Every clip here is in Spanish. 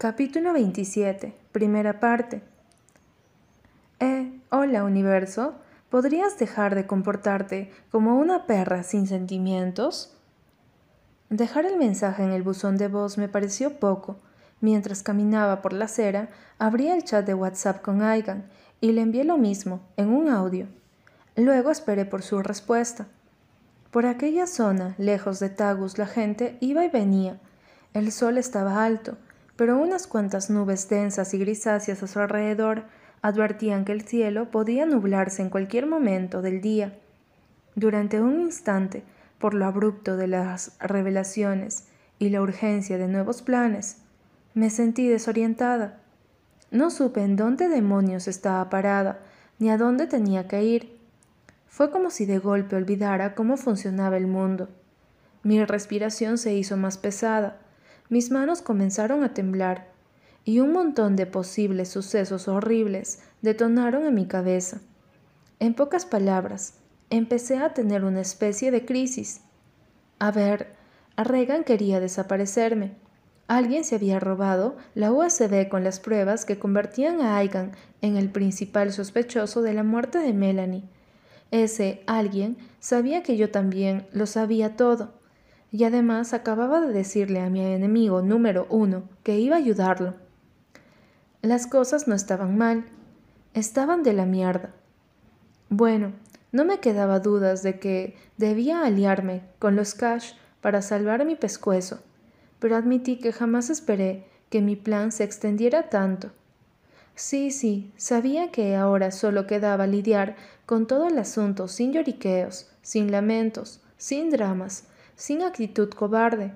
Capítulo 27, primera parte. Eh, hola universo, ¿podrías dejar de comportarte como una perra sin sentimientos? Dejar el mensaje en el buzón de voz me pareció poco. Mientras caminaba por la acera, abrí el chat de WhatsApp con Aigan y le envié lo mismo, en un audio. Luego esperé por su respuesta. Por aquella zona, lejos de Tagus, la gente iba y venía. El sol estaba alto, pero unas cuantas nubes densas y grisáceas a su alrededor advertían que el cielo podía nublarse en cualquier momento del día. Durante un instante, por lo abrupto de las revelaciones y la urgencia de nuevos planes, me sentí desorientada. No supe en dónde demonios estaba parada, ni a dónde tenía que ir. Fue como si de golpe olvidara cómo funcionaba el mundo. Mi respiración se hizo más pesada, mis manos comenzaron a temblar y un montón de posibles sucesos horribles detonaron en mi cabeza. En pocas palabras, empecé a tener una especie de crisis. A ver, Reagan quería desaparecerme. Alguien se había robado la USB con las pruebas que convertían a Aigan en el principal sospechoso de la muerte de Melanie. Ese alguien sabía que yo también lo sabía todo y además acababa de decirle a mi enemigo número uno que iba a ayudarlo. Las cosas no estaban mal, estaban de la mierda. Bueno, no me quedaba dudas de que debía aliarme con los Cash para salvar mi pescuezo, pero admití que jamás esperé que mi plan se extendiera tanto. Sí, sí, sabía que ahora solo quedaba lidiar con todo el asunto sin lloriqueos, sin lamentos, sin dramas, sin actitud cobarde.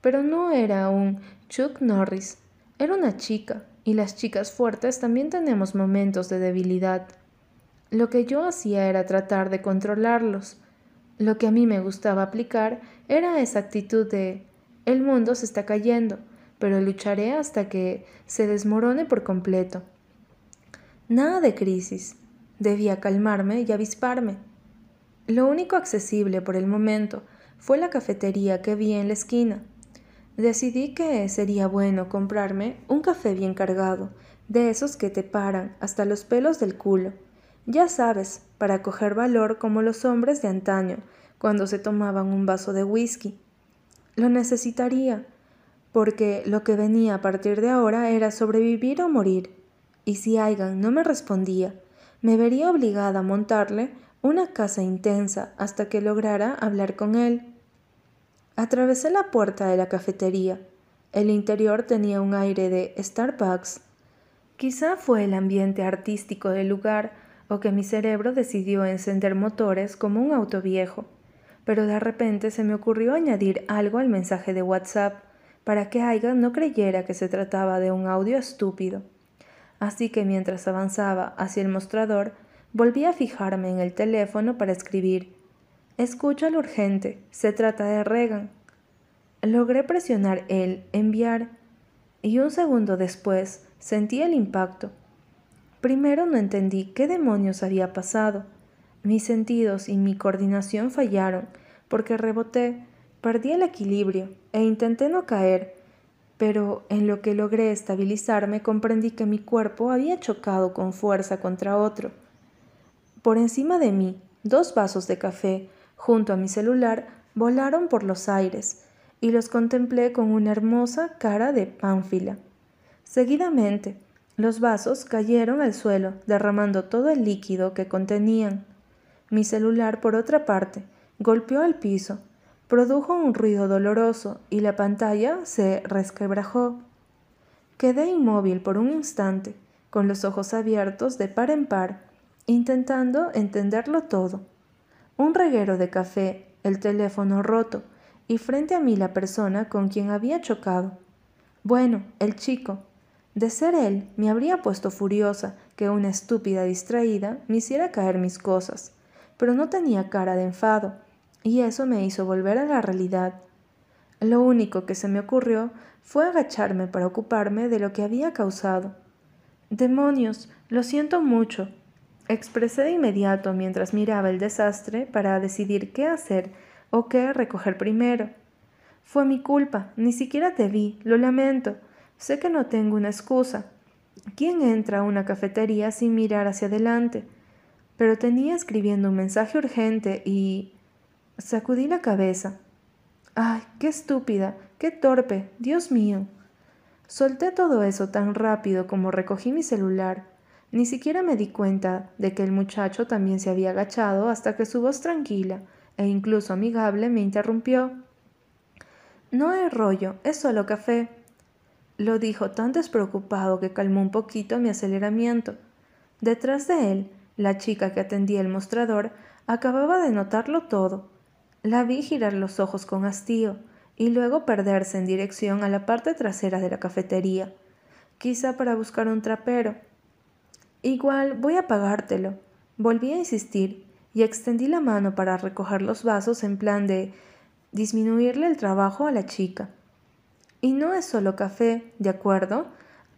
Pero no era un Chuck Norris, era una chica, y las chicas fuertes también tenemos momentos de debilidad. Lo que yo hacía era tratar de controlarlos. Lo que a mí me gustaba aplicar era esa actitud de el mundo se está cayendo, pero lucharé hasta que se desmorone por completo. Nada de crisis. Debía calmarme y avisparme. Lo único accesible por el momento fue la cafetería que vi en la esquina. Decidí que sería bueno comprarme un café bien cargado, de esos que te paran hasta los pelos del culo. Ya sabes, para coger valor como los hombres de antaño, cuando se tomaban un vaso de whisky. Lo necesitaría, porque lo que venía a partir de ahora era sobrevivir o morir. Y si Aigan no me respondía, me vería obligada a montarle una casa intensa hasta que lograra hablar con él. Atravesé la puerta de la cafetería. El interior tenía un aire de Starbucks. Quizá fue el ambiente artístico del lugar o que mi cerebro decidió encender motores como un auto viejo, pero de repente se me ocurrió añadir algo al mensaje de WhatsApp para que Aiga no creyera que se trataba de un audio estúpido. Así que mientras avanzaba hacia el mostrador, Volví a fijarme en el teléfono para escribir. Escucha lo urgente, se trata de Regan. Logré presionar el enviar y un segundo después sentí el impacto. Primero no entendí qué demonios había pasado. Mis sentidos y mi coordinación fallaron porque reboté, perdí el equilibrio e intenté no caer, pero en lo que logré estabilizarme comprendí que mi cuerpo había chocado con fuerza contra otro por encima de mí, dos vasos de café, junto a mi celular, volaron por los aires, y los contemplé con una hermosa cara de pánfila. Seguidamente, los vasos cayeron al suelo, derramando todo el líquido que contenían. Mi celular, por otra parte, golpeó al piso, produjo un ruido doloroso y la pantalla se resquebrajó. Quedé inmóvil por un instante, con los ojos abiertos de par en par, intentando entenderlo todo. Un reguero de café, el teléfono roto y frente a mí la persona con quien había chocado. Bueno, el chico. De ser él, me habría puesto furiosa que una estúpida distraída me hiciera caer mis cosas, pero no tenía cara de enfado, y eso me hizo volver a la realidad. Lo único que se me ocurrió fue agacharme para ocuparme de lo que había causado. Demonios, lo siento mucho, Expresé de inmediato mientras miraba el desastre para decidir qué hacer o qué recoger primero. Fue mi culpa, ni siquiera te vi, lo lamento, Sé que no tengo una excusa. ¿Quién entra a una cafetería sin mirar hacia adelante? Pero tenía escribiendo un mensaje urgente y... Sacudí la cabeza. ¡Ay, qué estúpida! ¡Qué torpe! ¡Dios mío! Solté todo eso tan rápido como recogí mi celular. Ni siquiera me di cuenta de que el muchacho también se había agachado hasta que su voz tranquila e incluso amigable me interrumpió. No es rollo, es solo café. Lo dijo tan despreocupado que calmó un poquito mi aceleramiento. Detrás de él, la chica que atendía el mostrador acababa de notarlo todo la vi girar los ojos con hastío y luego perderse en dirección a la parte trasera de la cafetería, quizá para buscar un trapero. Igual voy a pagártelo. Volví a insistir y extendí la mano para recoger los vasos en plan de disminuirle el trabajo a la chica. Y no es solo café, ¿de acuerdo?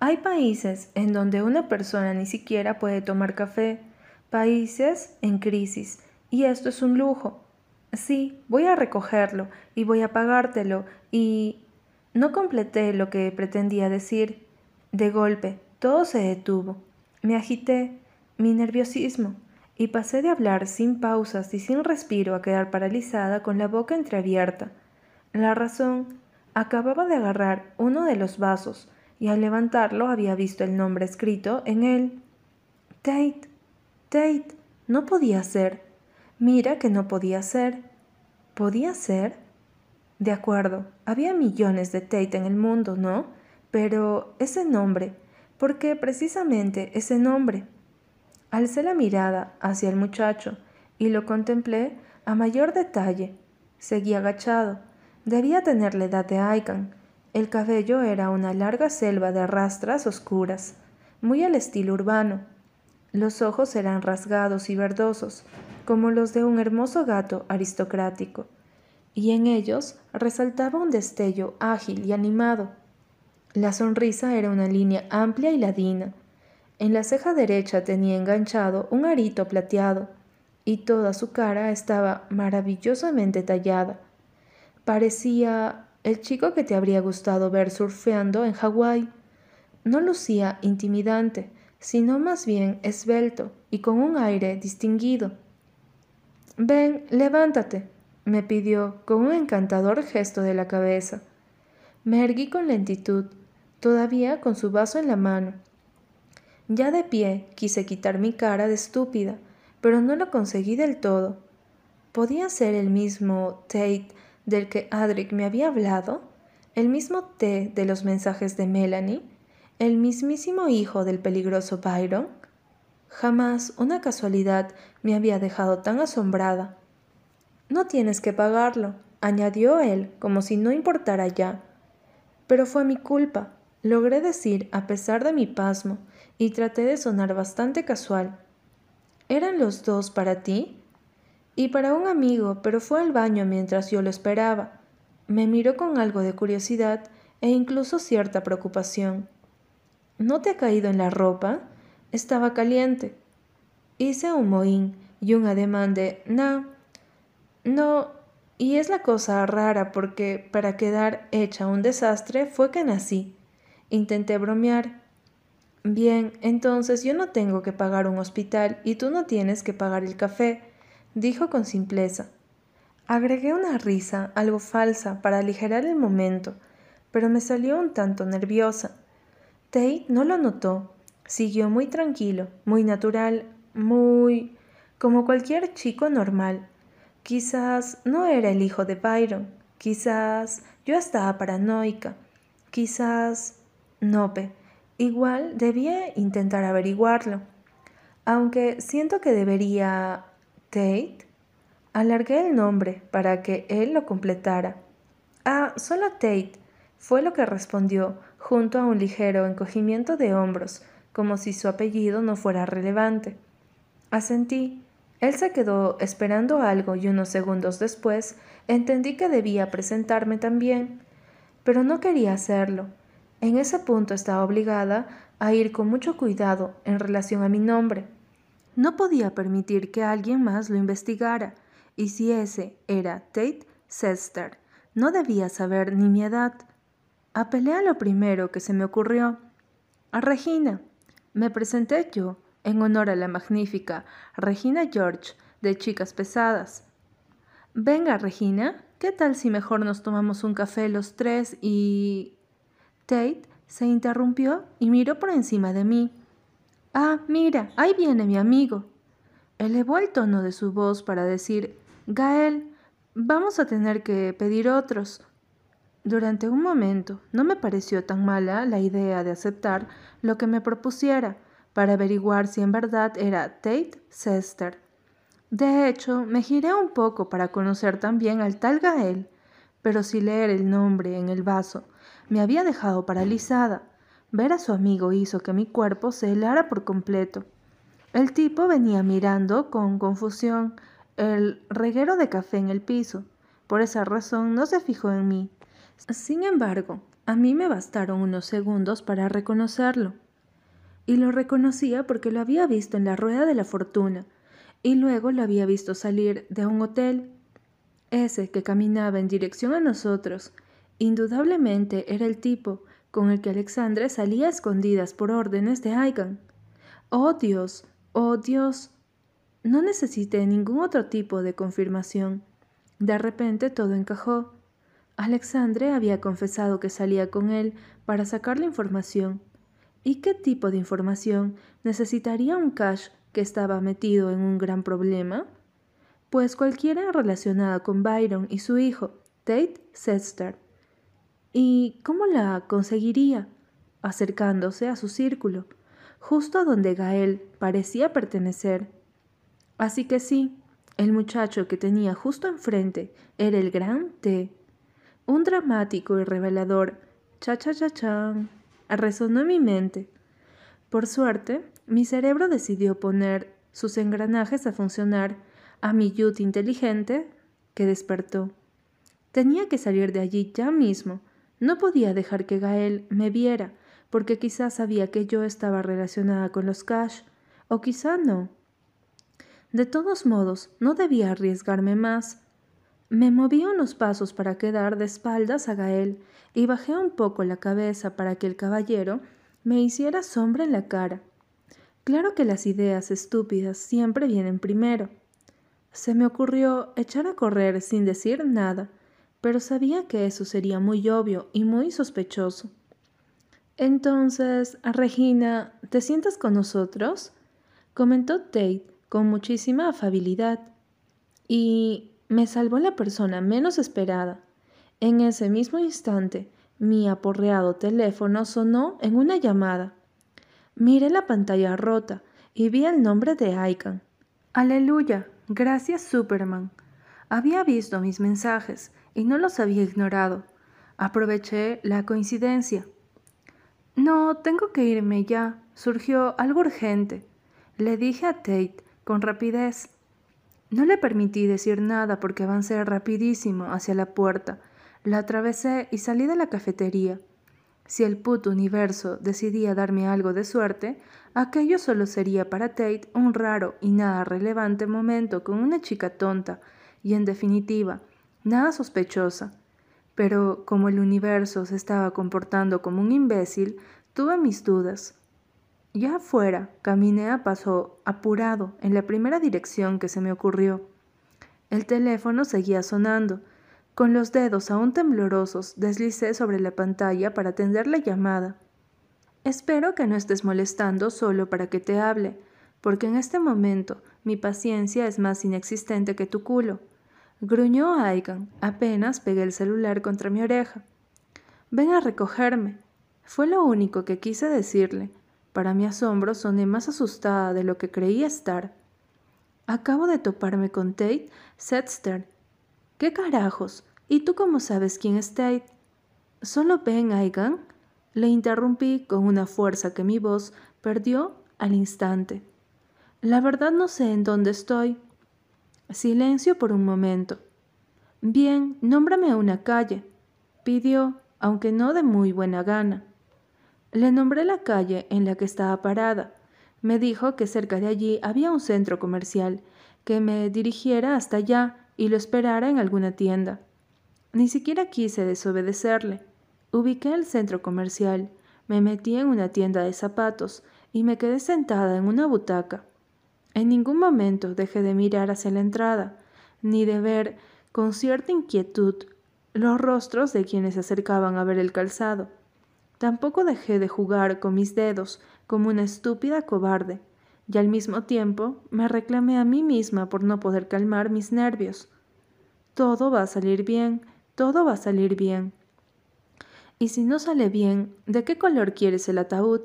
Hay países en donde una persona ni siquiera puede tomar café, países en crisis, y esto es un lujo. Sí, voy a recogerlo y voy a pagártelo y... No completé lo que pretendía decir. De golpe, todo se detuvo. Me agité, mi nerviosismo, y pasé de hablar sin pausas y sin respiro a quedar paralizada con la boca entreabierta. La razón, acababa de agarrar uno de los vasos y al levantarlo había visto el nombre escrito en él. Tate, Tate, no podía ser. Mira que no podía ser. ¿Podía ser? De acuerdo, había millones de Tate en el mundo, ¿no? Pero ese nombre, ¿por qué precisamente ese nombre? Alcé la mirada hacia el muchacho y lo contemplé a mayor detalle. Seguía agachado. Debía tener la edad de Aikan. El cabello era una larga selva de rastras oscuras, muy al estilo urbano. Los ojos eran rasgados y verdosos, como los de un hermoso gato aristocrático, y en ellos resaltaba un destello ágil y animado. La sonrisa era una línea amplia y ladina. En la ceja derecha tenía enganchado un arito plateado, y toda su cara estaba maravillosamente tallada. Parecía el chico que te habría gustado ver surfeando en Hawái. No lucía intimidante, sino más bien esbelto y con un aire distinguido. Ven, levántate, me pidió con un encantador gesto de la cabeza. Me erguí con lentitud, todavía con su vaso en la mano. Ya de pie quise quitar mi cara de estúpida, pero no lo conseguí del todo. ¿Podía ser el mismo Tate del que Adric me había hablado? ¿El mismo T de los mensajes de Melanie? ¿El mismísimo hijo del peligroso Byron? Jamás una casualidad me había dejado tan asombrada. No tienes que pagarlo, añadió él, como si no importara ya. Pero fue mi culpa, logré decir a pesar de mi pasmo, y traté de sonar bastante casual. ¿Eran los dos para ti? Y para un amigo, pero fue al baño mientras yo lo esperaba. Me miró con algo de curiosidad e incluso cierta preocupación. ¿No te ha caído en la ropa? Estaba caliente. Hice un mohín y un ademán de no, no, y es la cosa rara porque para quedar hecha un desastre fue que nací. Intenté bromear. Bien, entonces yo no tengo que pagar un hospital y tú no tienes que pagar el café, dijo con simpleza. Agregué una risa, algo falsa, para aligerar el momento, pero me salió un tanto nerviosa. Tate no lo notó Siguió muy tranquilo, muy natural, muy... como cualquier chico normal. Quizás no era el hijo de Byron, quizás yo estaba paranoica, quizás... Nope, igual debía intentar averiguarlo. Aunque siento que debería... Tate. Alargué el nombre para que él lo completara. Ah, solo Tate, fue lo que respondió, junto a un ligero encogimiento de hombros, como si su apellido no fuera relevante. Asentí. Él se quedó esperando algo y unos segundos después entendí que debía presentarme también, pero no quería hacerlo. En ese punto estaba obligada a ir con mucho cuidado en relación a mi nombre. No podía permitir que alguien más lo investigara, y si ese era Tate Sester, no debía saber ni mi edad. Apelé a lo primero que se me ocurrió. A Regina. Me presenté yo, en honor a la magnífica Regina George de Chicas Pesadas. Venga, Regina, ¿qué tal si mejor nos tomamos un café los tres y... Tate se interrumpió y miró por encima de mí. Ah, mira, ahí viene mi amigo. Elevó el tono de su voz para decir, Gael, vamos a tener que pedir otros. Durante un momento no me pareció tan mala la idea de aceptar lo que me propusiera para averiguar si en verdad era Tate Sester. De hecho, me giré un poco para conocer también al tal Gael, pero si leer el nombre en el vaso me había dejado paralizada. Ver a su amigo hizo que mi cuerpo se helara por completo. El tipo venía mirando con confusión el reguero de café en el piso. Por esa razón no se fijó en mí. Sin embargo, a mí me bastaron unos segundos para reconocerlo. Y lo reconocía porque lo había visto en la rueda de la fortuna, y luego lo había visto salir de un hotel. Ese que caminaba en dirección a nosotros, indudablemente era el tipo con el que Alexandre salía a escondidas por órdenes de Aigan. Oh Dios, Oh Dios, no necesité ningún otro tipo de confirmación. De repente todo encajó. Alexandre había confesado que salía con él para sacar la información. ¿Y qué tipo de información necesitaría un cash que estaba metido en un gran problema? Pues cualquiera relacionada con Byron y su hijo, Tate Sester. ¿Y cómo la conseguiría? Acercándose a su círculo justo a donde Gael parecía pertenecer. Así que sí, el muchacho que tenía justo enfrente era el gran T. Un dramático y revelador cha-cha-cha-chan resonó en mi mente. Por suerte, mi cerebro decidió poner sus engranajes a funcionar a mi yut inteligente que despertó. Tenía que salir de allí ya mismo. No podía dejar que Gael me viera porque quizás sabía que yo estaba relacionada con los Cash, o quizá no. De todos modos, no debía arriesgarme más. Me moví unos pasos para quedar de espaldas a Gael y bajé un poco la cabeza para que el caballero me hiciera sombra en la cara. Claro que las ideas estúpidas siempre vienen primero. Se me ocurrió echar a correr sin decir nada, pero sabía que eso sería muy obvio y muy sospechoso. Entonces, Regina, ¿te sientas con nosotros? comentó Tate con muchísima afabilidad. Y me salvó la persona menos esperada. En ese mismo instante, mi aporreado teléfono sonó en una llamada. Miré la pantalla rota y vi el nombre de Icon. Aleluya, gracias Superman. Había visto mis mensajes y no los había ignorado. Aproveché la coincidencia. No, tengo que irme ya. Surgió algo urgente. Le dije a Tate con rapidez. No le permití decir nada porque avancé rapidísimo hacia la puerta. La atravesé y salí de la cafetería. Si el puto universo decidía darme algo de suerte, aquello solo sería para Tate un raro y nada relevante momento con una chica tonta y, en definitiva, nada sospechosa. Pero como el universo se estaba comportando como un imbécil, tuve mis dudas. Ya afuera, caminé a paso apurado en la primera dirección que se me ocurrió. El teléfono seguía sonando. Con los dedos aún temblorosos, deslicé sobre la pantalla para atender la llamada. Espero que no estés molestando solo para que te hable, porque en este momento mi paciencia es más inexistente que tu culo. Gruñó Aigan, apenas pegué el celular contra mi oreja. Ven a recogerme. Fue lo único que quise decirle. Para mi asombro soné más asustada de lo que creía estar. Acabo de toparme con Tate Setster. ¿Qué carajos? ¿Y tú cómo sabes quién es Tate? ¿Solo ven Aigan? Le interrumpí con una fuerza que mi voz perdió al instante. La verdad no sé en dónde estoy. Silencio por un momento. Bien, nómbrame una calle, pidió, aunque no de muy buena gana. Le nombré la calle en la que estaba parada. Me dijo que cerca de allí había un centro comercial, que me dirigiera hasta allá y lo esperara en alguna tienda. Ni siquiera quise desobedecerle. Ubiqué el centro comercial, me metí en una tienda de zapatos y me quedé sentada en una butaca. En ningún momento dejé de mirar hacia la entrada, ni de ver con cierta inquietud los rostros de quienes se acercaban a ver el calzado. Tampoco dejé de jugar con mis dedos como una estúpida cobarde, y al mismo tiempo me reclamé a mí misma por no poder calmar mis nervios. Todo va a salir bien, todo va a salir bien. Y si no sale bien, ¿de qué color quieres el ataúd?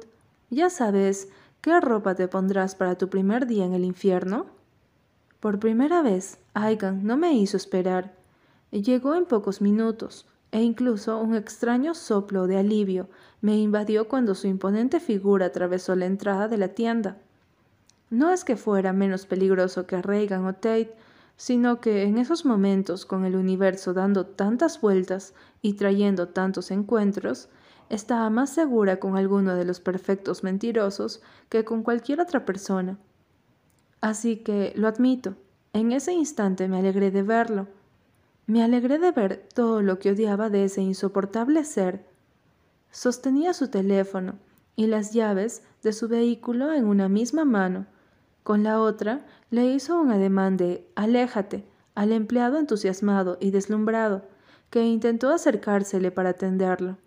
Ya sabes, ¿qué ropa te pondrás para tu primer día en el infierno? Por primera vez, Aigan no me hizo esperar. Llegó en pocos minutos, e incluso un extraño soplo de alivio me invadió cuando su imponente figura atravesó la entrada de la tienda. No es que fuera menos peligroso que Reagan o Tate, sino que en esos momentos, con el universo dando tantas vueltas y trayendo tantos encuentros, estaba más segura con alguno de los perfectos mentirosos que con cualquier otra persona. Así que, lo admito, en ese instante me alegré de verlo. Me alegré de ver todo lo que odiaba de ese insoportable ser. Sostenía su teléfono y las llaves de su vehículo en una misma mano con la otra le hizo un ademán de aléjate al empleado entusiasmado y deslumbrado, que intentó acercársele para atenderlo.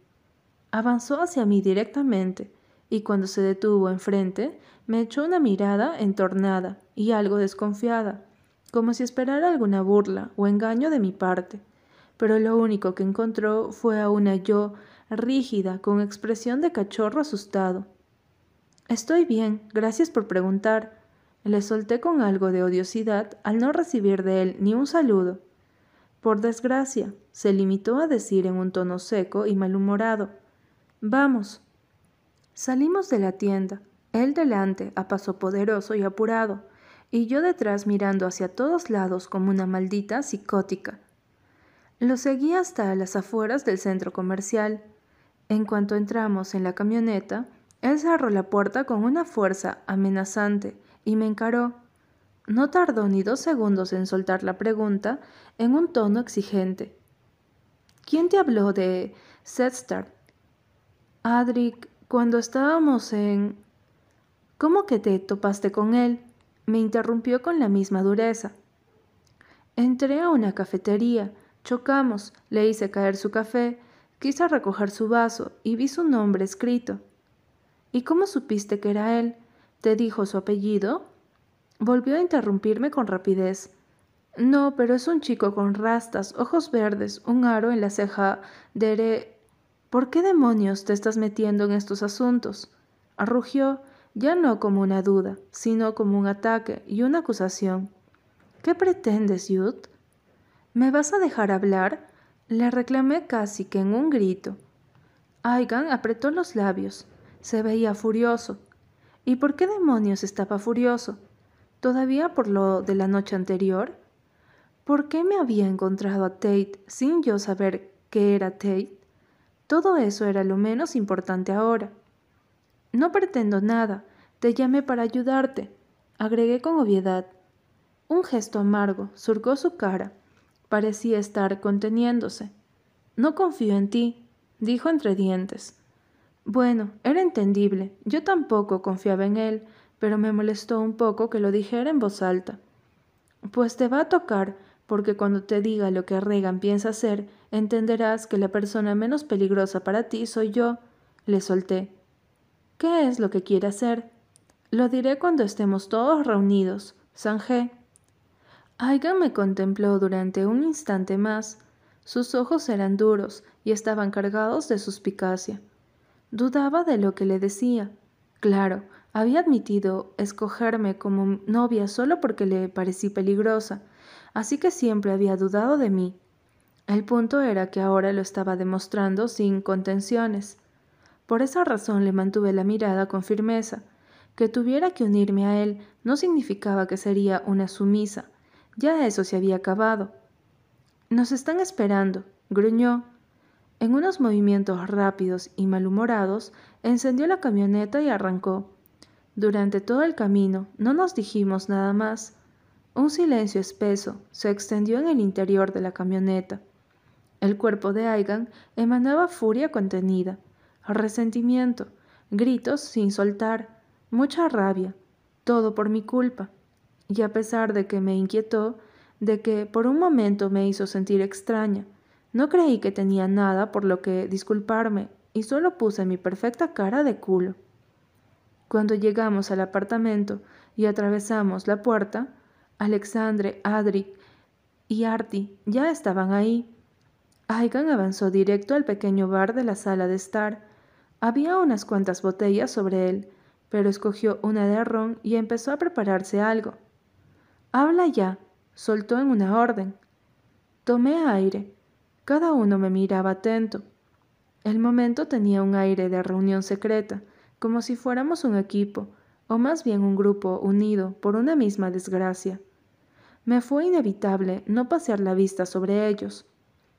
Avanzó hacia mí directamente, y cuando se detuvo enfrente, me echó una mirada entornada y algo desconfiada, como si esperara alguna burla o engaño de mi parte. Pero lo único que encontró fue a una yo rígida, con expresión de cachorro asustado. Estoy bien, gracias por preguntar, le solté con algo de odiosidad al no recibir de él ni un saludo. Por desgracia, se limitó a decir en un tono seco y malhumorado, Vamos. Salimos de la tienda, él delante, a paso poderoso y apurado, y yo detrás mirando hacia todos lados como una maldita psicótica. Lo seguí hasta las afueras del centro comercial. En cuanto entramos en la camioneta, él cerró la puerta con una fuerza amenazante y me encaró. No tardó ni dos segundos en soltar la pregunta en un tono exigente. ¿Quién te habló de Setstar? Adric, cuando estábamos en... ¿Cómo que te topaste con él? Me interrumpió con la misma dureza. Entré a una cafetería, chocamos, le hice caer su café, quise recoger su vaso y vi su nombre escrito. ¿Y cómo supiste que era él? ¿Te dijo su apellido? Volvió a interrumpirme con rapidez. No, pero es un chico con rastas, ojos verdes, un aro en la ceja de... ¿Por qué demonios te estás metiendo en estos asuntos? Arrugió, ya no como una duda, sino como un ataque y una acusación. ¿Qué pretendes, Yud? ¿Me vas a dejar hablar? Le reclamé casi que en un grito. Aigan apretó los labios. Se veía furioso. ¿Y por qué demonios estaba furioso? ¿Todavía por lo de la noche anterior? ¿Por qué me había encontrado a Tate sin yo saber que era Tate? Todo eso era lo menos importante ahora. No pretendo nada, te llamé para ayudarte, agregué con obviedad. Un gesto amargo surcó su cara. Parecía estar conteniéndose. No confío en ti, dijo entre dientes. Bueno, era entendible. Yo tampoco confiaba en él, pero me molestó un poco que lo dijera en voz alta. Pues te va a tocar, porque cuando te diga lo que Regan piensa hacer, entenderás que la persona menos peligrosa para ti soy yo. Le solté. ¿Qué es lo que quiere hacer? Lo diré cuando estemos todos reunidos. Sanjé. Aiga me contempló durante un instante más. Sus ojos eran duros y estaban cargados de suspicacia. Dudaba de lo que le decía. Claro, había admitido escogerme como novia solo porque le parecí peligrosa, así que siempre había dudado de mí. El punto era que ahora lo estaba demostrando sin contenciones. Por esa razón le mantuve la mirada con firmeza. Que tuviera que unirme a él no significaba que sería una sumisa. Ya eso se había acabado. Nos están esperando, gruñó, en unos movimientos rápidos y malhumorados, encendió la camioneta y arrancó. Durante todo el camino no nos dijimos nada más. Un silencio espeso se extendió en el interior de la camioneta. El cuerpo de Aigan emanaba furia contenida, resentimiento, gritos sin soltar, mucha rabia, todo por mi culpa. Y a pesar de que me inquietó, de que por un momento me hizo sentir extraña, no creí que tenía nada por lo que disculparme y solo puse mi perfecta cara de culo. Cuando llegamos al apartamento y atravesamos la puerta, Alexandre, Adric y Artie ya estaban ahí. Aigan avanzó directo al pequeño bar de la sala de estar. Había unas cuantas botellas sobre él, pero escogió una de ron y empezó a prepararse algo. Habla ya, soltó en una orden. Tomé aire. Cada uno me miraba atento. El momento tenía un aire de reunión secreta, como si fuéramos un equipo, o más bien un grupo unido por una misma desgracia. Me fue inevitable no pasear la vista sobre ellos,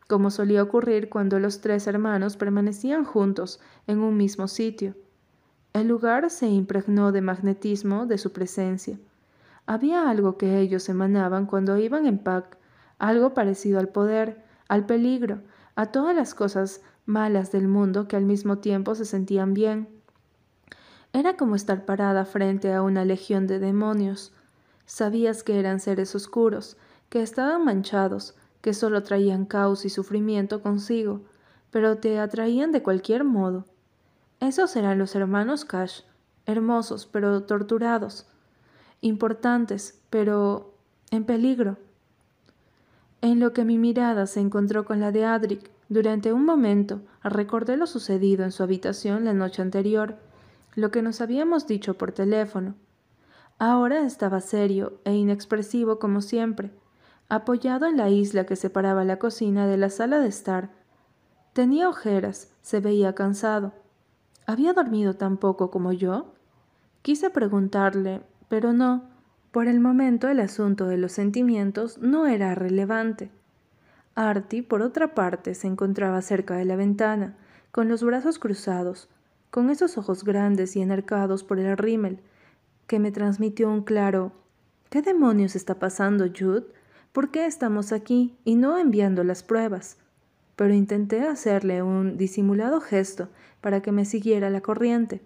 como solía ocurrir cuando los tres hermanos permanecían juntos en un mismo sitio. El lugar se impregnó de magnetismo de su presencia. Había algo que ellos emanaban cuando iban en pack, algo parecido al poder, al peligro, a todas las cosas malas del mundo que al mismo tiempo se sentían bien. Era como estar parada frente a una legión de demonios. Sabías que eran seres oscuros, que estaban manchados, que solo traían caos y sufrimiento consigo, pero te atraían de cualquier modo. Esos eran los hermanos Cash, hermosos pero torturados, importantes, pero en peligro. En lo que mi mirada se encontró con la de Adric, durante un momento recordé lo sucedido en su habitación la noche anterior, lo que nos habíamos dicho por teléfono. Ahora estaba serio e inexpresivo como siempre, apoyado en la isla que separaba la cocina de la sala de estar. Tenía ojeras, se veía cansado. ¿Había dormido tan poco como yo? Quise preguntarle, pero no. Por el momento el asunto de los sentimientos no era relevante. Artie, por otra parte, se encontraba cerca de la ventana, con los brazos cruzados, con esos ojos grandes y enarcados por el rímel, que me transmitió un claro ¿Qué demonios está pasando, Jude? ¿Por qué estamos aquí y no enviando las pruebas? Pero intenté hacerle un disimulado gesto para que me siguiera la corriente.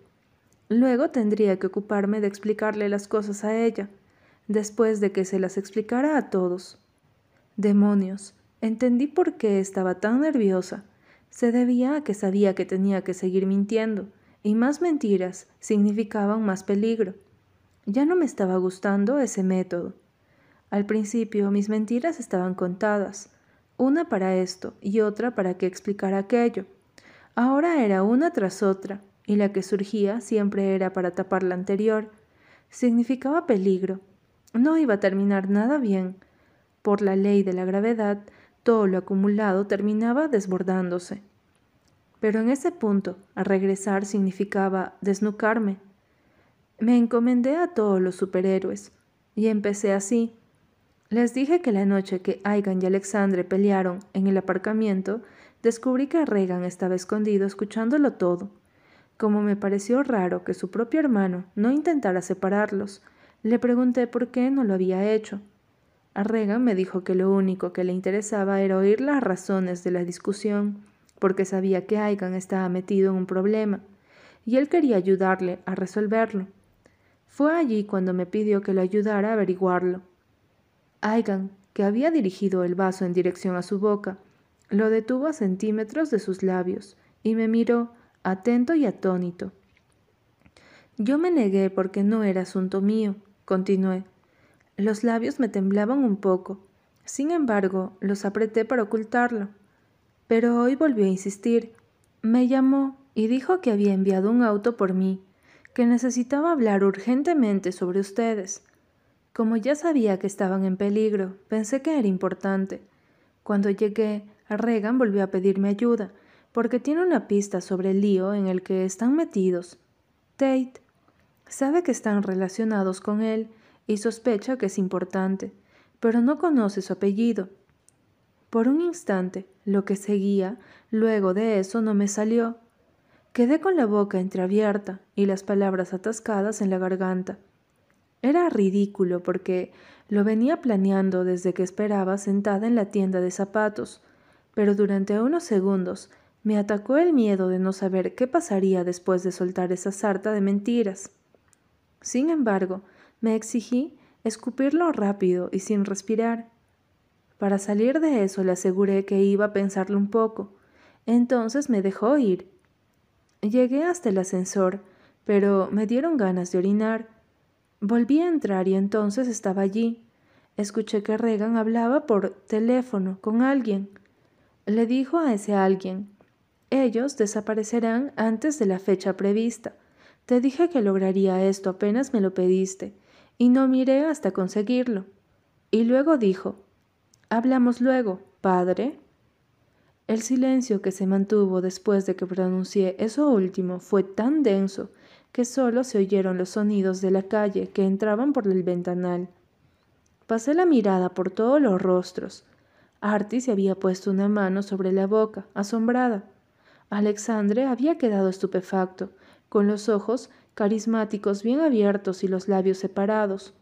Luego tendría que ocuparme de explicarle las cosas a ella, después de que se las explicara a todos. Demonios, entendí por qué estaba tan nerviosa. Se debía a que sabía que tenía que seguir mintiendo, y más mentiras significaban más peligro. Ya no me estaba gustando ese método. Al principio mis mentiras estaban contadas, una para esto y otra para que explicara aquello. Ahora era una tras otra, y la que surgía siempre era para tapar la anterior. Significaba peligro. No iba a terminar nada bien. Por la ley de la gravedad, todo lo acumulado terminaba desbordándose. Pero en ese punto, a regresar significaba desnucarme. Me encomendé a todos los superhéroes, y empecé así. Les dije que la noche que Aigan y Alexandre pelearon en el aparcamiento, descubrí que Regan estaba escondido escuchándolo todo. Como me pareció raro que su propio hermano no intentara separarlos, le pregunté por qué no lo había hecho. A me dijo que lo único que le interesaba era oír las razones de la discusión, porque sabía que Aigan estaba metido en un problema, y él quería ayudarle a resolverlo. Fue allí cuando me pidió que lo ayudara a averiguarlo. Aigan, que había dirigido el vaso en dirección a su boca, lo detuvo a centímetros de sus labios y me miró atento y atónito. Yo me negué porque no era asunto mío, continué. Los labios me temblaban un poco. Sin embargo, los apreté para ocultarlo. Pero hoy volvió a insistir. Me llamó y dijo que había enviado un auto por mí, que necesitaba hablar urgentemente sobre ustedes. Como ya sabía que estaban en peligro, pensé que era importante. Cuando llegué, Regan volvió a pedirme ayuda porque tiene una pista sobre el lío en el que están metidos. Tate sabe que están relacionados con él y sospecha que es importante, pero no conoce su apellido. Por un instante, lo que seguía, luego de eso no me salió. Quedé con la boca entreabierta y las palabras atascadas en la garganta. Era ridículo porque lo venía planeando desde que esperaba sentada en la tienda de zapatos, pero durante unos segundos me atacó el miedo de no saber qué pasaría después de soltar esa sarta de mentiras. Sin embargo, me exigí escupirlo rápido y sin respirar. Para salir de eso le aseguré que iba a pensarlo un poco. Entonces me dejó ir. Llegué hasta el ascensor, pero me dieron ganas de orinar. Volví a entrar y entonces estaba allí. Escuché que Regan hablaba por teléfono con alguien. Le dijo a ese alguien, ellos desaparecerán antes de la fecha prevista. Te dije que lograría esto apenas me lo pediste, y no miré hasta conseguirlo. Y luego dijo, Hablamos luego, padre. El silencio que se mantuvo después de que pronuncié eso último fue tan denso que solo se oyeron los sonidos de la calle que entraban por el ventanal. Pasé la mirada por todos los rostros. Artie se había puesto una mano sobre la boca, asombrada. Alexandre había quedado estupefacto, con los ojos carismáticos bien abiertos y los labios separados.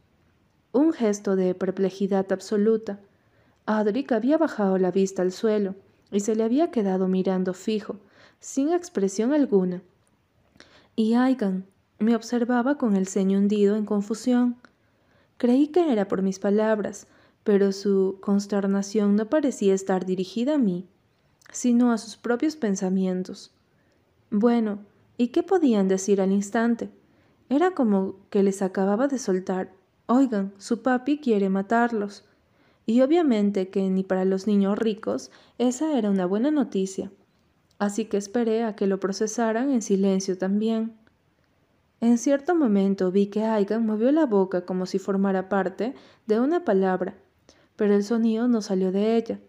Un gesto de perplejidad absoluta. Adric había bajado la vista al suelo y se le había quedado mirando fijo, sin expresión alguna. Y Aigan me observaba con el ceño hundido en confusión. Creí que era por mis palabras, pero su consternación no parecía estar dirigida a mí, sino a sus propios pensamientos. Bueno, ¿y qué podían decir al instante? Era como que les acababa de soltar. Oigan, su papi quiere matarlos. Y obviamente que ni para los niños ricos esa era una buena noticia. Así que esperé a que lo procesaran en silencio también. En cierto momento vi que Aigan movió la boca como si formara parte de una palabra, pero el sonido no salió de ella.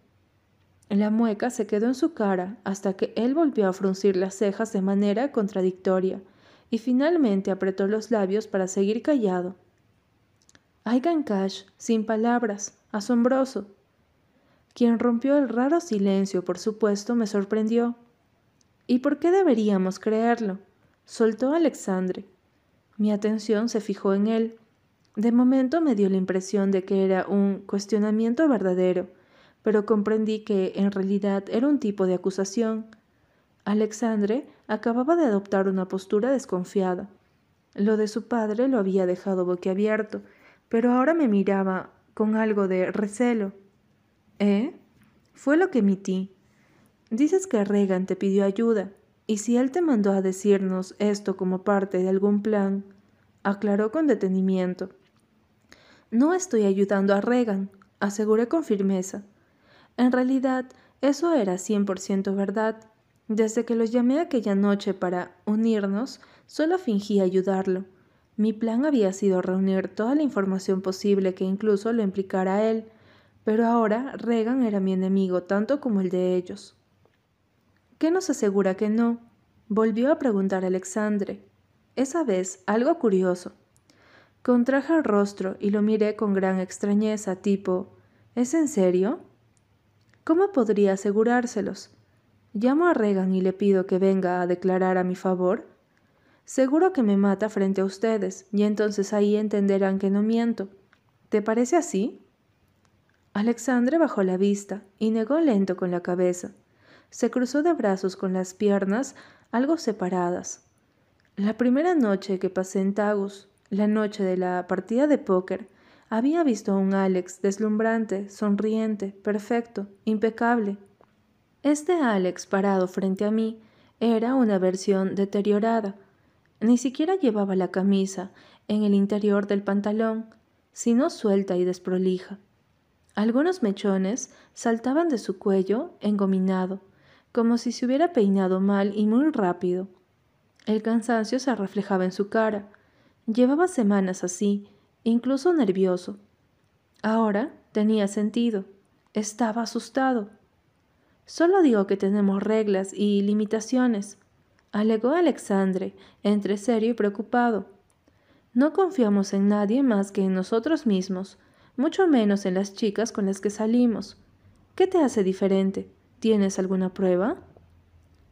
La mueca se quedó en su cara hasta que él volvió a fruncir las cejas de manera contradictoria y finalmente apretó los labios para seguir callado. Aigan Cash, sin palabras, asombroso. Quien rompió el raro silencio, por supuesto, me sorprendió. ¿Y por qué deberíamos creerlo? soltó Alexandre. Mi atención se fijó en él. De momento me dio la impresión de que era un cuestionamiento verdadero, pero comprendí que en realidad era un tipo de acusación. Alexandre acababa de adoptar una postura desconfiada. Lo de su padre lo había dejado boquiabierto, pero ahora me miraba con algo de recelo. ¿Eh? Fue lo que emití. Dices que Regan te pidió ayuda. ¿Y si él te mandó a decirnos esto como parte de algún plan? aclaró con detenimiento. No estoy ayudando a Regan, aseguré con firmeza. En realidad, eso era cien por ciento verdad. Desde que los llamé aquella noche para unirnos, solo fingí ayudarlo. Mi plan había sido reunir toda la información posible que incluso lo implicara a él, pero ahora Regan era mi enemigo tanto como el de ellos. ¿Qué nos asegura que no? Volvió a preguntar Alexandre. Esa vez algo curioso. Contraje el rostro y lo miré con gran extrañeza, tipo ¿Es en serio? ¿Cómo podría asegurárselos? ¿Llamo a Regan y le pido que venga a declarar a mi favor? Seguro que me mata frente a ustedes, y entonces ahí entenderán que no miento. ¿Te parece así? Alexandre bajó la vista y negó lento con la cabeza. Se cruzó de brazos con las piernas algo separadas. La primera noche que pasé en Tagus, la noche de la partida de póker, había visto a un Alex deslumbrante, sonriente, perfecto, impecable. Este Alex parado frente a mí era una versión deteriorada. Ni siquiera llevaba la camisa en el interior del pantalón, sino suelta y desprolija. Algunos mechones saltaban de su cuello engominado, como si se hubiera peinado mal y muy rápido. El cansancio se reflejaba en su cara. Llevaba semanas así, incluso nervioso. Ahora tenía sentido. Estaba asustado. Solo digo que tenemos reglas y limitaciones, alegó Alexandre, entre serio y preocupado. No confiamos en nadie más que en nosotros mismos, mucho menos en las chicas con las que salimos. ¿Qué te hace diferente? ¿Tienes alguna prueba?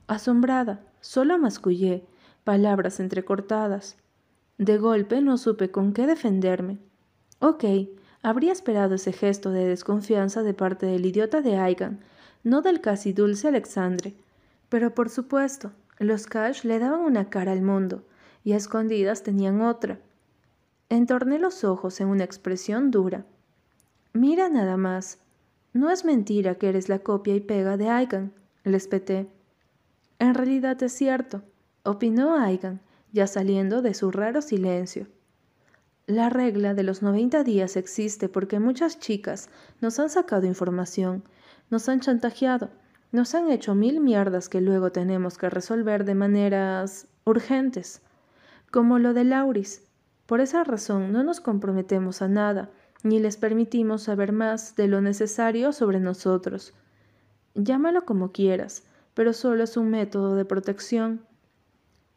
Asombrada, solo mascullé, palabras entrecortadas. De golpe no supe con qué defenderme. Ok, habría esperado ese gesto de desconfianza de parte del idiota de Aigan, no del casi dulce Alexandre. Pero por supuesto, los Cash le daban una cara al mundo, y a escondidas tenían otra. Entorné los ojos en una expresión dura. Mira nada más. No es mentira que eres la copia y pega de Aigan, les peté. En realidad es cierto, opinó Aigan, ya saliendo de su raro silencio. La regla de los 90 días existe porque muchas chicas nos han sacado información, nos han chantajeado, nos han hecho mil mierdas que luego tenemos que resolver de maneras urgentes, como lo de Lauris. Por esa razón no nos comprometemos a nada, ni les permitimos saber más de lo necesario sobre nosotros. Llámalo como quieras, pero solo es un método de protección.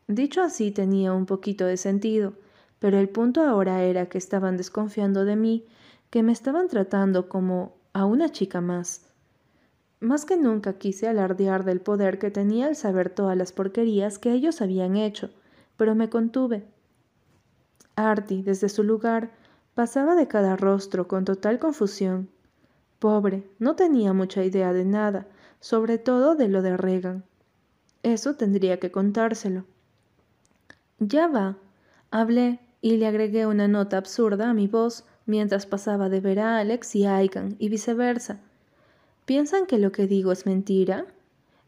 Dicho así tenía un poquito de sentido, pero el punto ahora era que estaban desconfiando de mí, que me estaban tratando como a una chica más. Más que nunca quise alardear del poder que tenía al saber todas las porquerías que ellos habían hecho, pero me contuve. Artie, desde su lugar, pasaba de cada rostro con total confusión. Pobre, no tenía mucha idea de nada, sobre todo de lo de Regan. Eso tendría que contárselo. Ya va. Hablé, y le agregué una nota absurda a mi voz mientras pasaba de ver a Alex y a Aigan y viceversa. ¿Piensan que lo que digo es mentira?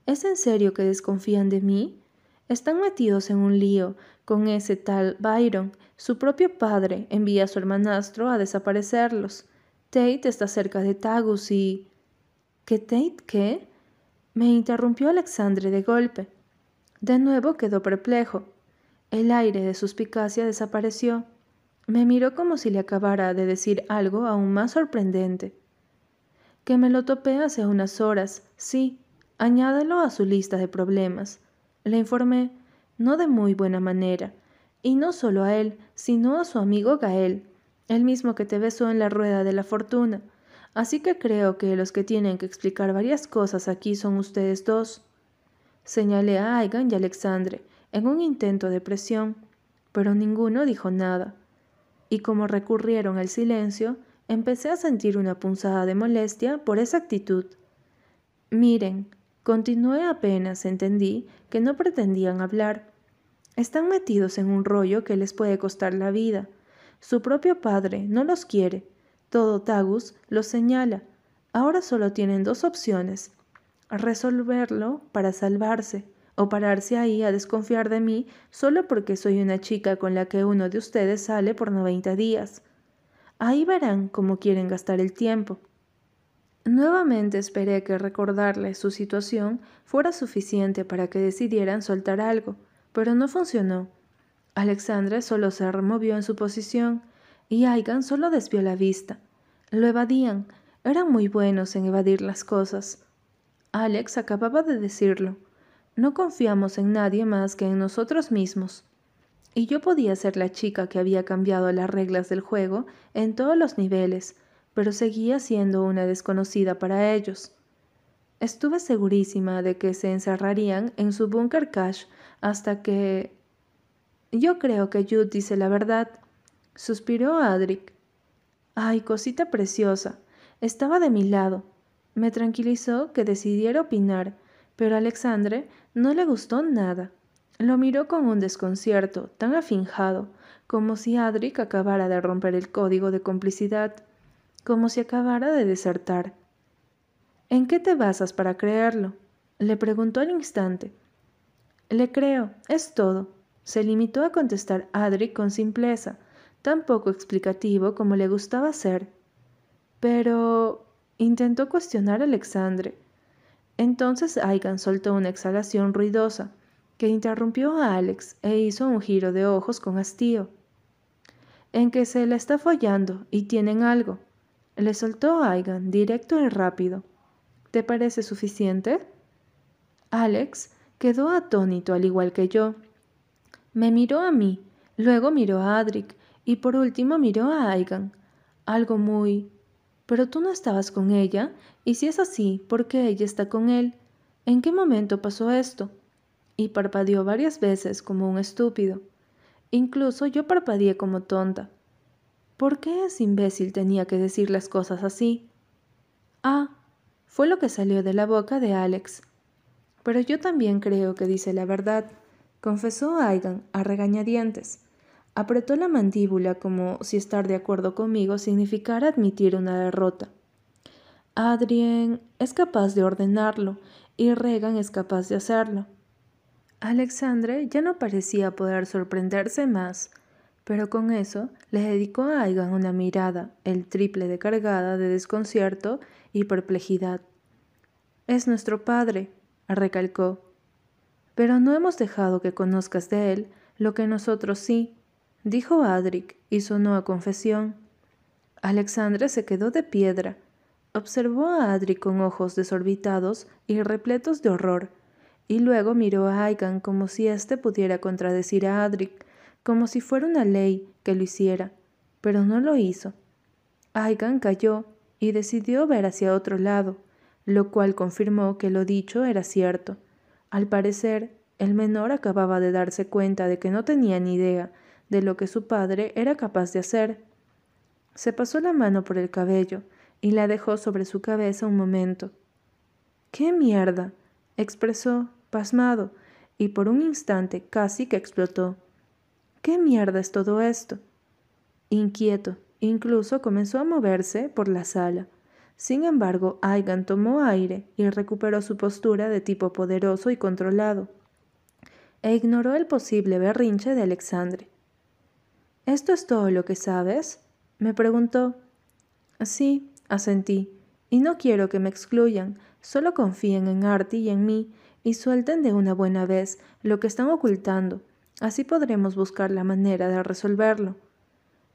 ¿Es en serio que desconfían de mí? Están metidos en un lío con ese tal Byron. Su propio padre envía a su hermanastro a desaparecerlos. Tate está cerca de Tagus y... ¿Qué Tate qué? Me interrumpió Alexandre de golpe. De nuevo quedó perplejo. El aire de suspicacia desapareció. Me miró como si le acabara de decir algo aún más sorprendente. Que me lo topé hace unas horas, sí, añádalo a su lista de problemas. Le informé, no de muy buena manera, y no solo a él, sino a su amigo Gael, el mismo que te besó en la rueda de la fortuna. Así que creo que los que tienen que explicar varias cosas aquí son ustedes dos. Señalé a Aigan y Alexandre, en un intento de presión, pero ninguno dijo nada. Y como recurrieron al silencio, empecé a sentir una punzada de molestia por esa actitud. Miren, continué apenas entendí que no pretendían hablar. Están metidos en un rollo que les puede costar la vida. Su propio padre no los quiere. Todo Tagus los señala. Ahora solo tienen dos opciones. Resolverlo para salvarse o pararse ahí a desconfiar de mí solo porque soy una chica con la que uno de ustedes sale por 90 días. Ahí verán cómo quieren gastar el tiempo. Nuevamente esperé que recordarles su situación fuera suficiente para que decidieran soltar algo, pero no funcionó. Alexandre solo se removió en su posición y Aigan solo desvió la vista. Lo evadían, eran muy buenos en evadir las cosas. Alex acababa de decirlo. No confiamos en nadie más que en nosotros mismos. Y yo podía ser la chica que había cambiado las reglas del juego en todos los niveles, pero seguía siendo una desconocida para ellos. Estuve segurísima de que se encerrarían en su búnker cash hasta que... Yo creo que Jude dice la verdad, suspiró Adric. Ay, cosita preciosa, estaba de mi lado. Me tranquilizó que decidiera opinar, pero Alexandre no le gustó nada. Lo miró con un desconcierto tan afinjado, como si Adric acabara de romper el código de complicidad, como si acabara de desertar. ¿En qué te basas para creerlo? le preguntó al instante. Le creo, es todo, se limitó a contestar Adric con simpleza, tan poco explicativo como le gustaba ser. Pero intentó cuestionar a Alexandre, entonces Aigan soltó una exhalación ruidosa, que interrumpió a Alex e hizo un giro de ojos con hastío. En que se la está follando y tienen algo. Le soltó Aigan, directo y rápido. ¿Te parece suficiente? Alex quedó atónito al igual que yo. Me miró a mí, luego miró a Adric y por último miró a Aigan. Algo muy pero tú no estabas con ella, y si es así, ¿por qué ella está con él? ¿En qué momento pasó esto? Y parpadeó varias veces como un estúpido. Incluso yo parpadeé como tonta. ¿Por qué ese imbécil tenía que decir las cosas así? Ah, fue lo que salió de la boca de Alex. Pero yo también creo que dice la verdad, confesó Aidan a regañadientes. Apretó la mandíbula como si estar de acuerdo conmigo significara admitir una derrota. Adrien es capaz de ordenarlo y Regan es capaz de hacerlo. Alexandre ya no parecía poder sorprenderse más, pero con eso le dedicó a Aigan una mirada, el triple de cargada de desconcierto y perplejidad. Es nuestro padre, recalcó. Pero no hemos dejado que conozcas de él lo que nosotros sí, dijo Adric y sonó a confesión. Alexandre se quedó de piedra. Observó a Adric con ojos desorbitados y repletos de horror y luego miró a Aigan como si éste pudiera contradecir a Adric, como si fuera una ley que lo hiciera, pero no lo hizo. Aigan cayó y decidió ver hacia otro lado, lo cual confirmó que lo dicho era cierto. Al parecer, el menor acababa de darse cuenta de que no tenía ni idea de lo que su padre era capaz de hacer. Se pasó la mano por el cabello y la dejó sobre su cabeza un momento. ¡Qué mierda! expresó, pasmado, y por un instante casi que explotó. ¿Qué mierda es todo esto? Inquieto, incluso comenzó a moverse por la sala. Sin embargo, Aigan tomó aire y recuperó su postura de tipo poderoso y controlado, e ignoró el posible berrinche de Alexandre. ¿Esto es todo lo que sabes? me preguntó. Sí, asentí, y no quiero que me excluyan, Solo confíen en Artie y en mí y suelten de una buena vez lo que están ocultando. Así podremos buscar la manera de resolverlo.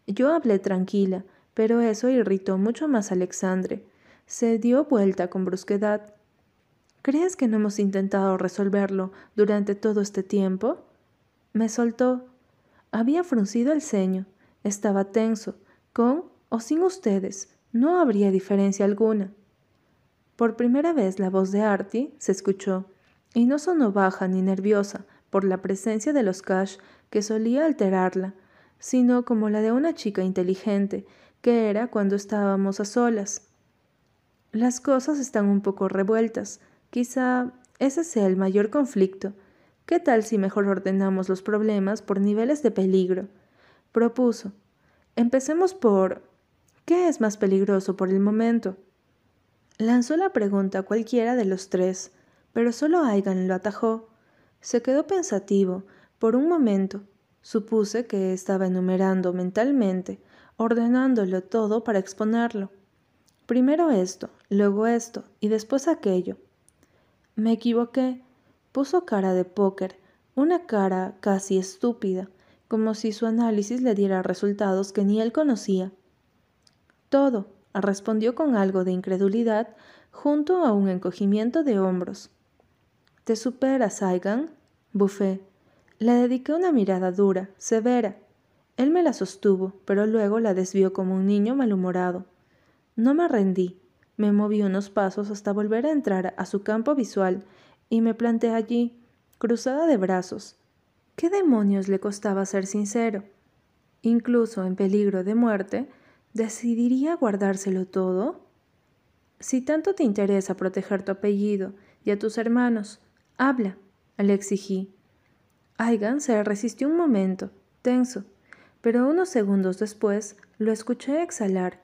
Yo hablé tranquila, pero eso irritó mucho más a Alexandre. Se dio vuelta con brusquedad. ¿Crees que no hemos intentado resolverlo durante todo este tiempo? Me soltó. Había fruncido el ceño. Estaba tenso. Con o sin ustedes. No habría diferencia alguna. Por primera vez la voz de Artie se escuchó, y no sonó baja ni nerviosa por la presencia de los cash que solía alterarla, sino como la de una chica inteligente, que era cuando estábamos a solas. Las cosas están un poco revueltas, quizá ese sea el mayor conflicto. ¿Qué tal si mejor ordenamos los problemas por niveles de peligro? Propuso. Empecemos por... ¿Qué es más peligroso por el momento? Lanzó la pregunta a cualquiera de los tres, pero solo Aigan lo atajó. Se quedó pensativo. Por un momento, supuse que estaba enumerando mentalmente, ordenándolo todo para exponerlo. Primero esto, luego esto y después aquello. Me equivoqué. Puso cara de póker, una cara casi estúpida, como si su análisis le diera resultados que ni él conocía. Todo, respondió con algo de incredulidad junto a un encogimiento de hombros. ¿Te superas, Saigan? Bufé. Le dediqué una mirada dura, severa. Él me la sostuvo, pero luego la desvió como un niño malhumorado. No me rendí. Me moví unos pasos hasta volver a entrar a su campo visual y me planté allí, cruzada de brazos. ¿Qué demonios le costaba ser sincero? Incluso en peligro de muerte, ¿Decidiría guardárselo todo? Si tanto te interesa proteger tu apellido y a tus hermanos, habla, le exigí. Aigan se resistió un momento, tenso, pero unos segundos después lo escuché exhalar.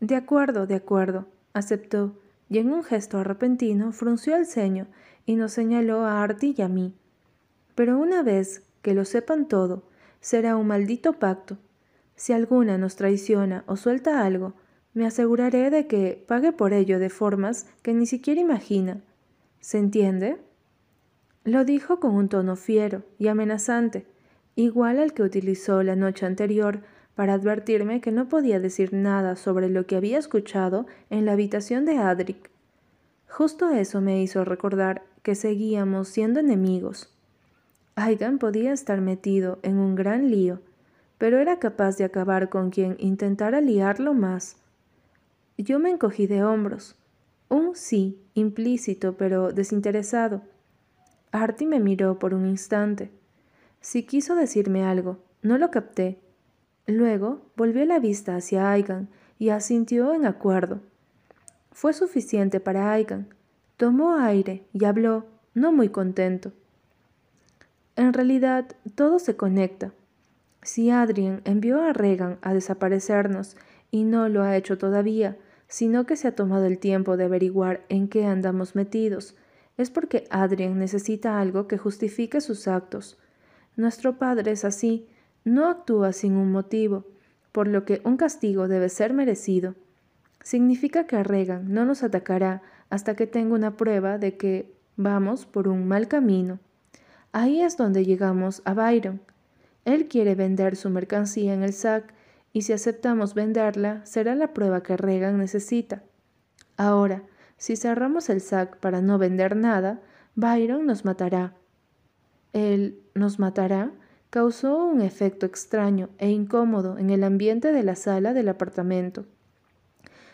De acuerdo, de acuerdo, aceptó, y en un gesto repentino frunció el ceño y nos señaló a Artie y a mí. Pero una vez que lo sepan todo, será un maldito pacto, si alguna nos traiciona o suelta algo, me aseguraré de que pague por ello de formas que ni siquiera imagina. ¿Se entiende? Lo dijo con un tono fiero y amenazante, igual al que utilizó la noche anterior para advertirme que no podía decir nada sobre lo que había escuchado en la habitación de Adric. Justo eso me hizo recordar que seguíamos siendo enemigos. Aigan podía estar metido en un gran lío pero era capaz de acabar con quien intentara liarlo más. Yo me encogí de hombros. Un sí, implícito, pero desinteresado. Artie me miró por un instante. Si quiso decirme algo, no lo capté. Luego volvió la vista hacia Aigan y asintió en acuerdo. Fue suficiente para Aigan. Tomó aire y habló, no muy contento. En realidad, todo se conecta. Si Adrian envió a Regan a desaparecernos y no lo ha hecho todavía, sino que se ha tomado el tiempo de averiguar en qué andamos metidos, es porque Adrian necesita algo que justifique sus actos. Nuestro padre es así, no actúa sin un motivo, por lo que un castigo debe ser merecido. Significa que Regan no nos atacará hasta que tenga una prueba de que vamos por un mal camino. Ahí es donde llegamos a Byron. Él quiere vender su mercancía en el SAC y si aceptamos venderla será la prueba que Regan necesita. Ahora, si cerramos el SAC para no vender nada, Byron nos matará. Él nos matará causó un efecto extraño e incómodo en el ambiente de la sala del apartamento.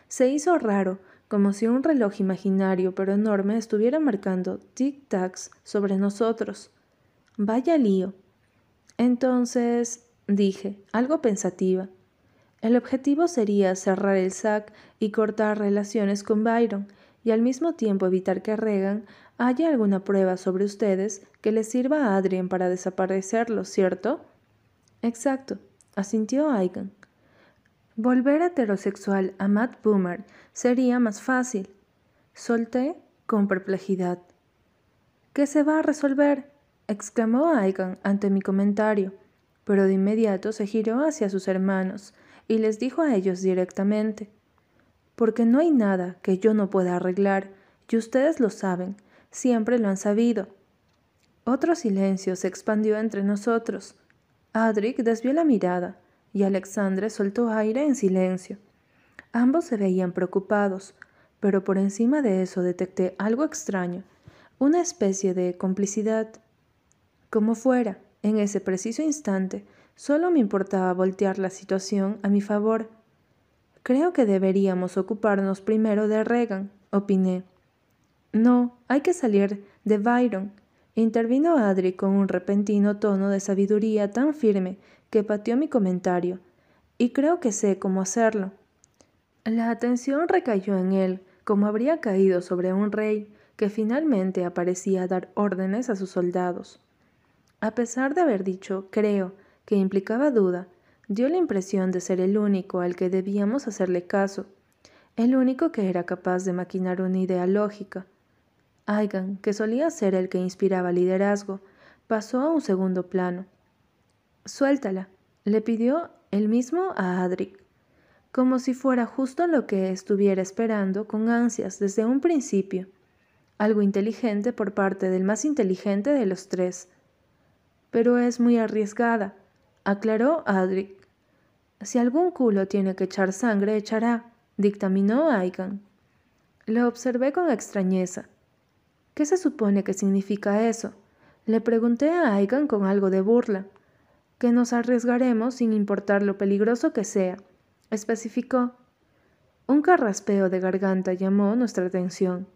Se hizo raro, como si un reloj imaginario pero enorme estuviera marcando tic-tacs sobre nosotros. Vaya lío. Entonces, dije, algo pensativa. El objetivo sería cerrar el SAC y cortar relaciones con Byron, y al mismo tiempo evitar que Regan haya alguna prueba sobre ustedes que les sirva a Adrian para desaparecerlo, ¿cierto? Exacto, asintió Aigan. Volver heterosexual a Matt Boomer sería más fácil. Solté con perplejidad. ¿Qué se va a resolver? exclamó Aigan ante mi comentario, pero de inmediato se giró hacia sus hermanos y les dijo a ellos directamente, porque no hay nada que yo no pueda arreglar, y ustedes lo saben, siempre lo han sabido. Otro silencio se expandió entre nosotros. Adric desvió la mirada, y Alexandre soltó aire en silencio. Ambos se veían preocupados, pero por encima de eso detecté algo extraño, una especie de complicidad. Como fuera, en ese preciso instante, solo me importaba voltear la situación a mi favor. Creo que deberíamos ocuparnos primero de Regan, opiné. No, hay que salir de Byron, intervino Adri con un repentino tono de sabiduría tan firme que pateó mi comentario, y creo que sé cómo hacerlo. La atención recayó en él, como habría caído sobre un rey que finalmente aparecía a dar órdenes a sus soldados. A pesar de haber dicho creo, que implicaba duda, dio la impresión de ser el único al que debíamos hacerle caso, el único que era capaz de maquinar una idea lógica. Aigan, que solía ser el que inspiraba liderazgo, pasó a un segundo plano. Suéltala, le pidió él mismo a Adric, como si fuera justo lo que estuviera esperando con ansias desde un principio. Algo inteligente por parte del más inteligente de los tres pero es muy arriesgada, aclaró Adric. Si algún culo tiene que echar sangre, echará, dictaminó Aigan. Lo observé con extrañeza. ¿Qué se supone que significa eso? Le pregunté a Aigan con algo de burla. Que nos arriesgaremos sin importar lo peligroso que sea, especificó. Un carraspeo de garganta llamó nuestra atención.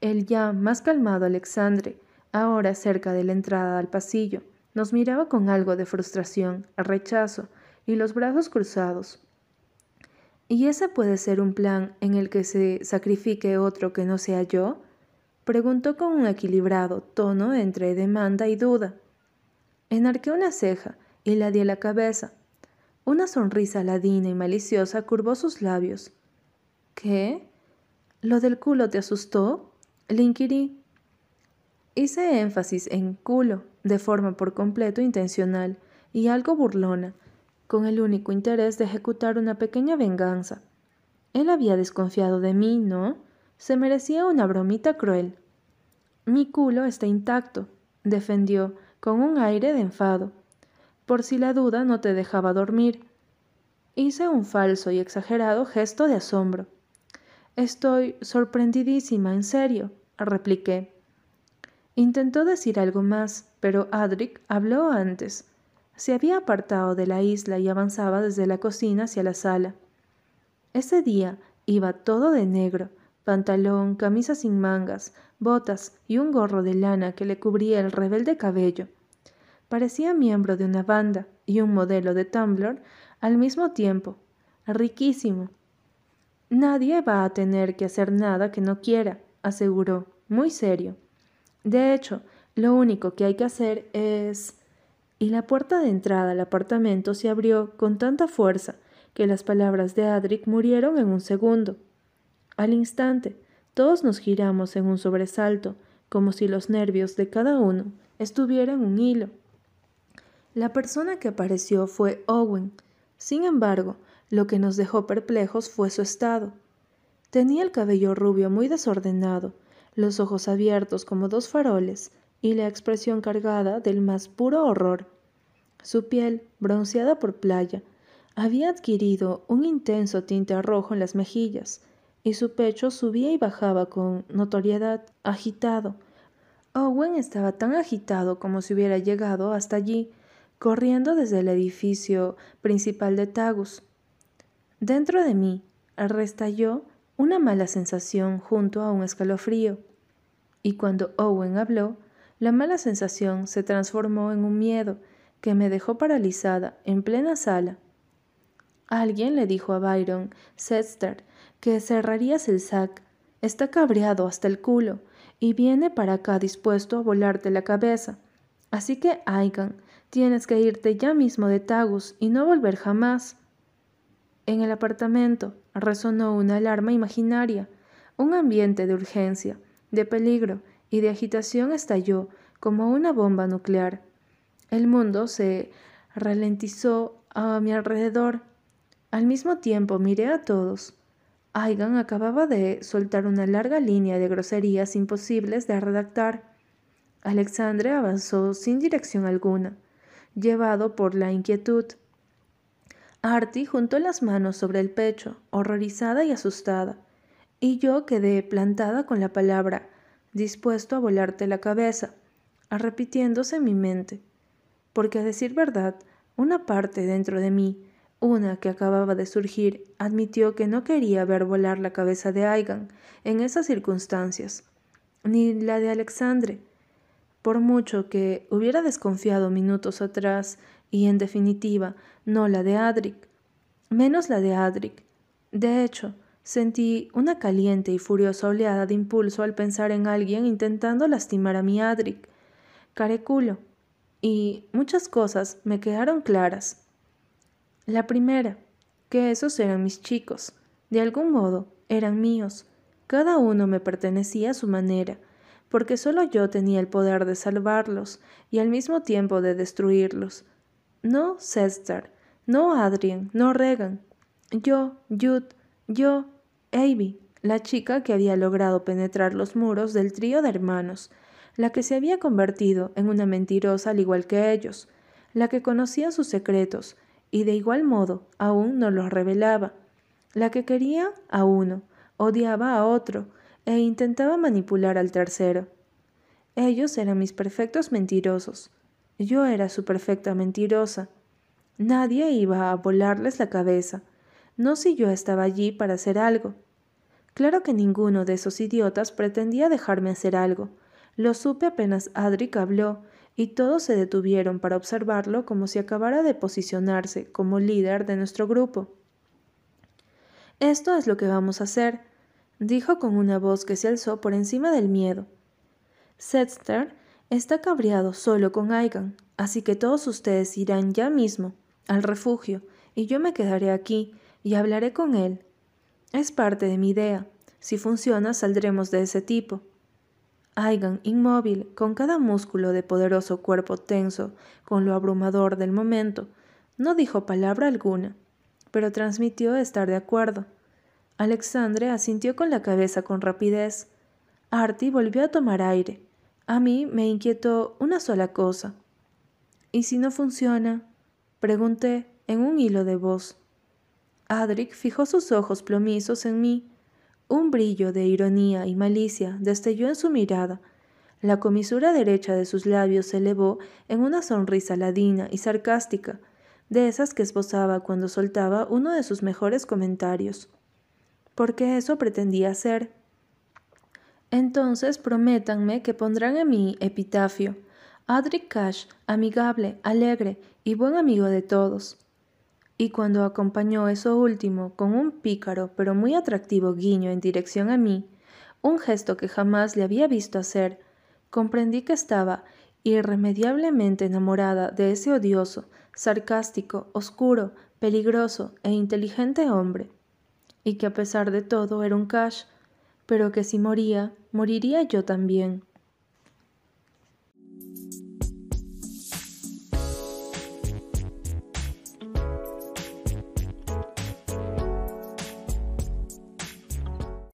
El ya más calmado Alexandre ahora cerca de la entrada al pasillo, nos miraba con algo de frustración, rechazo y los brazos cruzados. ¿Y ese puede ser un plan en el que se sacrifique otro que no sea yo? preguntó con un equilibrado tono entre demanda y duda. Enarqué una ceja y la di la cabeza. Una sonrisa ladina y maliciosa curvó sus labios. ¿Qué? ¿Lo del culo te asustó? Le inquirí. Hice énfasis en culo, de forma por completo intencional y algo burlona, con el único interés de ejecutar una pequeña venganza. Él había desconfiado de mí, ¿no? Se merecía una bromita cruel. Mi culo está intacto, defendió, con un aire de enfado. Por si la duda no te dejaba dormir. Hice un falso y exagerado gesto de asombro. Estoy sorprendidísima, en serio, repliqué. Intentó decir algo más, pero Adric habló antes. Se había apartado de la isla y avanzaba desde la cocina hacia la sala. Ese día iba todo de negro, pantalón, camisa sin mangas, botas y un gorro de lana que le cubría el rebelde cabello. Parecía miembro de una banda y un modelo de Tumblr al mismo tiempo. Riquísimo. Nadie va a tener que hacer nada que no quiera, aseguró, muy serio. De hecho, lo único que hay que hacer es... Y la puerta de entrada al apartamento se abrió con tanta fuerza que las palabras de Adric murieron en un segundo. Al instante, todos nos giramos en un sobresalto, como si los nervios de cada uno estuvieran un hilo. La persona que apareció fue Owen. Sin embargo, lo que nos dejó perplejos fue su estado. Tenía el cabello rubio muy desordenado, los ojos abiertos como dos faroles y la expresión cargada del más puro horror. Su piel, bronceada por playa, había adquirido un intenso tinte rojo en las mejillas, y su pecho subía y bajaba con notoriedad, agitado. Owen estaba tan agitado como si hubiera llegado hasta allí, corriendo desde el edificio principal de Tagus. Dentro de mí restalló una mala sensación junto a un escalofrío, y cuando Owen habló, la mala sensación se transformó en un miedo que me dejó paralizada en plena sala. Alguien le dijo a Byron Sester que cerrarías el sac. Está cabreado hasta el culo y viene para acá dispuesto a volarte la cabeza. Así que, Aigan, tienes que irte ya mismo de Tagus y no volver jamás. En el apartamento resonó una alarma imaginaria. Un ambiente de urgencia, de peligro y de agitación estalló como una bomba nuclear. El mundo se ralentizó a mi alrededor. Al mismo tiempo miré a todos. Aigan acababa de soltar una larga línea de groserías imposibles de redactar. Alexandre avanzó sin dirección alguna, llevado por la inquietud. Artie juntó las manos sobre el pecho, horrorizada y asustada, y yo quedé plantada con la palabra, dispuesto a volarte la cabeza, repitiéndose en mi mente porque a decir verdad, una parte dentro de mí, una que acababa de surgir, admitió que no quería ver volar la cabeza de Aigan en esas circunstancias, ni la de Alexandre, por mucho que hubiera desconfiado minutos atrás, y en definitiva, no la de Adric, menos la de Adric. De hecho, sentí una caliente y furiosa oleada de impulso al pensar en alguien intentando lastimar a mi Adric. Careculo, y muchas cosas me quedaron claras. La primera, que esos eran mis chicos, de algún modo eran míos, cada uno me pertenecía a su manera, porque solo yo tenía el poder de salvarlos y al mismo tiempo de destruirlos. No César, no Adrien, no Regan. Yo, Jude, yo, Abby, la chica que había logrado penetrar los muros del trío de hermanos, la que se había convertido en una mentirosa al igual que ellos, la que conocía sus secretos y de igual modo aún no los revelaba, la que quería a uno, odiaba a otro e intentaba manipular al tercero. Ellos eran mis perfectos mentirosos. Yo era su perfecta mentirosa. Nadie iba a volarles la cabeza, no si yo estaba allí para hacer algo. Claro que ninguno de esos idiotas pretendía dejarme hacer algo, lo supe apenas Adric habló, y todos se detuvieron para observarlo como si acabara de posicionarse como líder de nuestro grupo. Esto es lo que vamos a hacer, dijo con una voz que se alzó por encima del miedo. Setster está cabreado solo con Aigan, así que todos ustedes irán ya mismo al refugio, y yo me quedaré aquí y hablaré con él. Es parte de mi idea. Si funciona, saldremos de ese tipo. Aigan, inmóvil, con cada músculo de poderoso cuerpo tenso, con lo abrumador del momento, no dijo palabra alguna, pero transmitió estar de acuerdo. Alexandre asintió con la cabeza con rapidez. Artie volvió a tomar aire. A mí me inquietó una sola cosa. ¿Y si no funciona? Pregunté en un hilo de voz. Adric fijó sus ojos plomizos en mí un brillo de ironía y malicia destelló en su mirada. La comisura derecha de sus labios se elevó en una sonrisa ladina y sarcástica, de esas que esbozaba cuando soltaba uno de sus mejores comentarios. Porque eso pretendía hacer. Entonces prométanme que pondrán en mi epitafio Adric Cash, amigable, alegre y buen amigo de todos. Y cuando acompañó eso último con un pícaro pero muy atractivo guiño en dirección a mí, un gesto que jamás le había visto hacer, comprendí que estaba irremediablemente enamorada de ese odioso, sarcástico, oscuro, peligroso e inteligente hombre, y que a pesar de todo era un cash, pero que si moría, moriría yo también.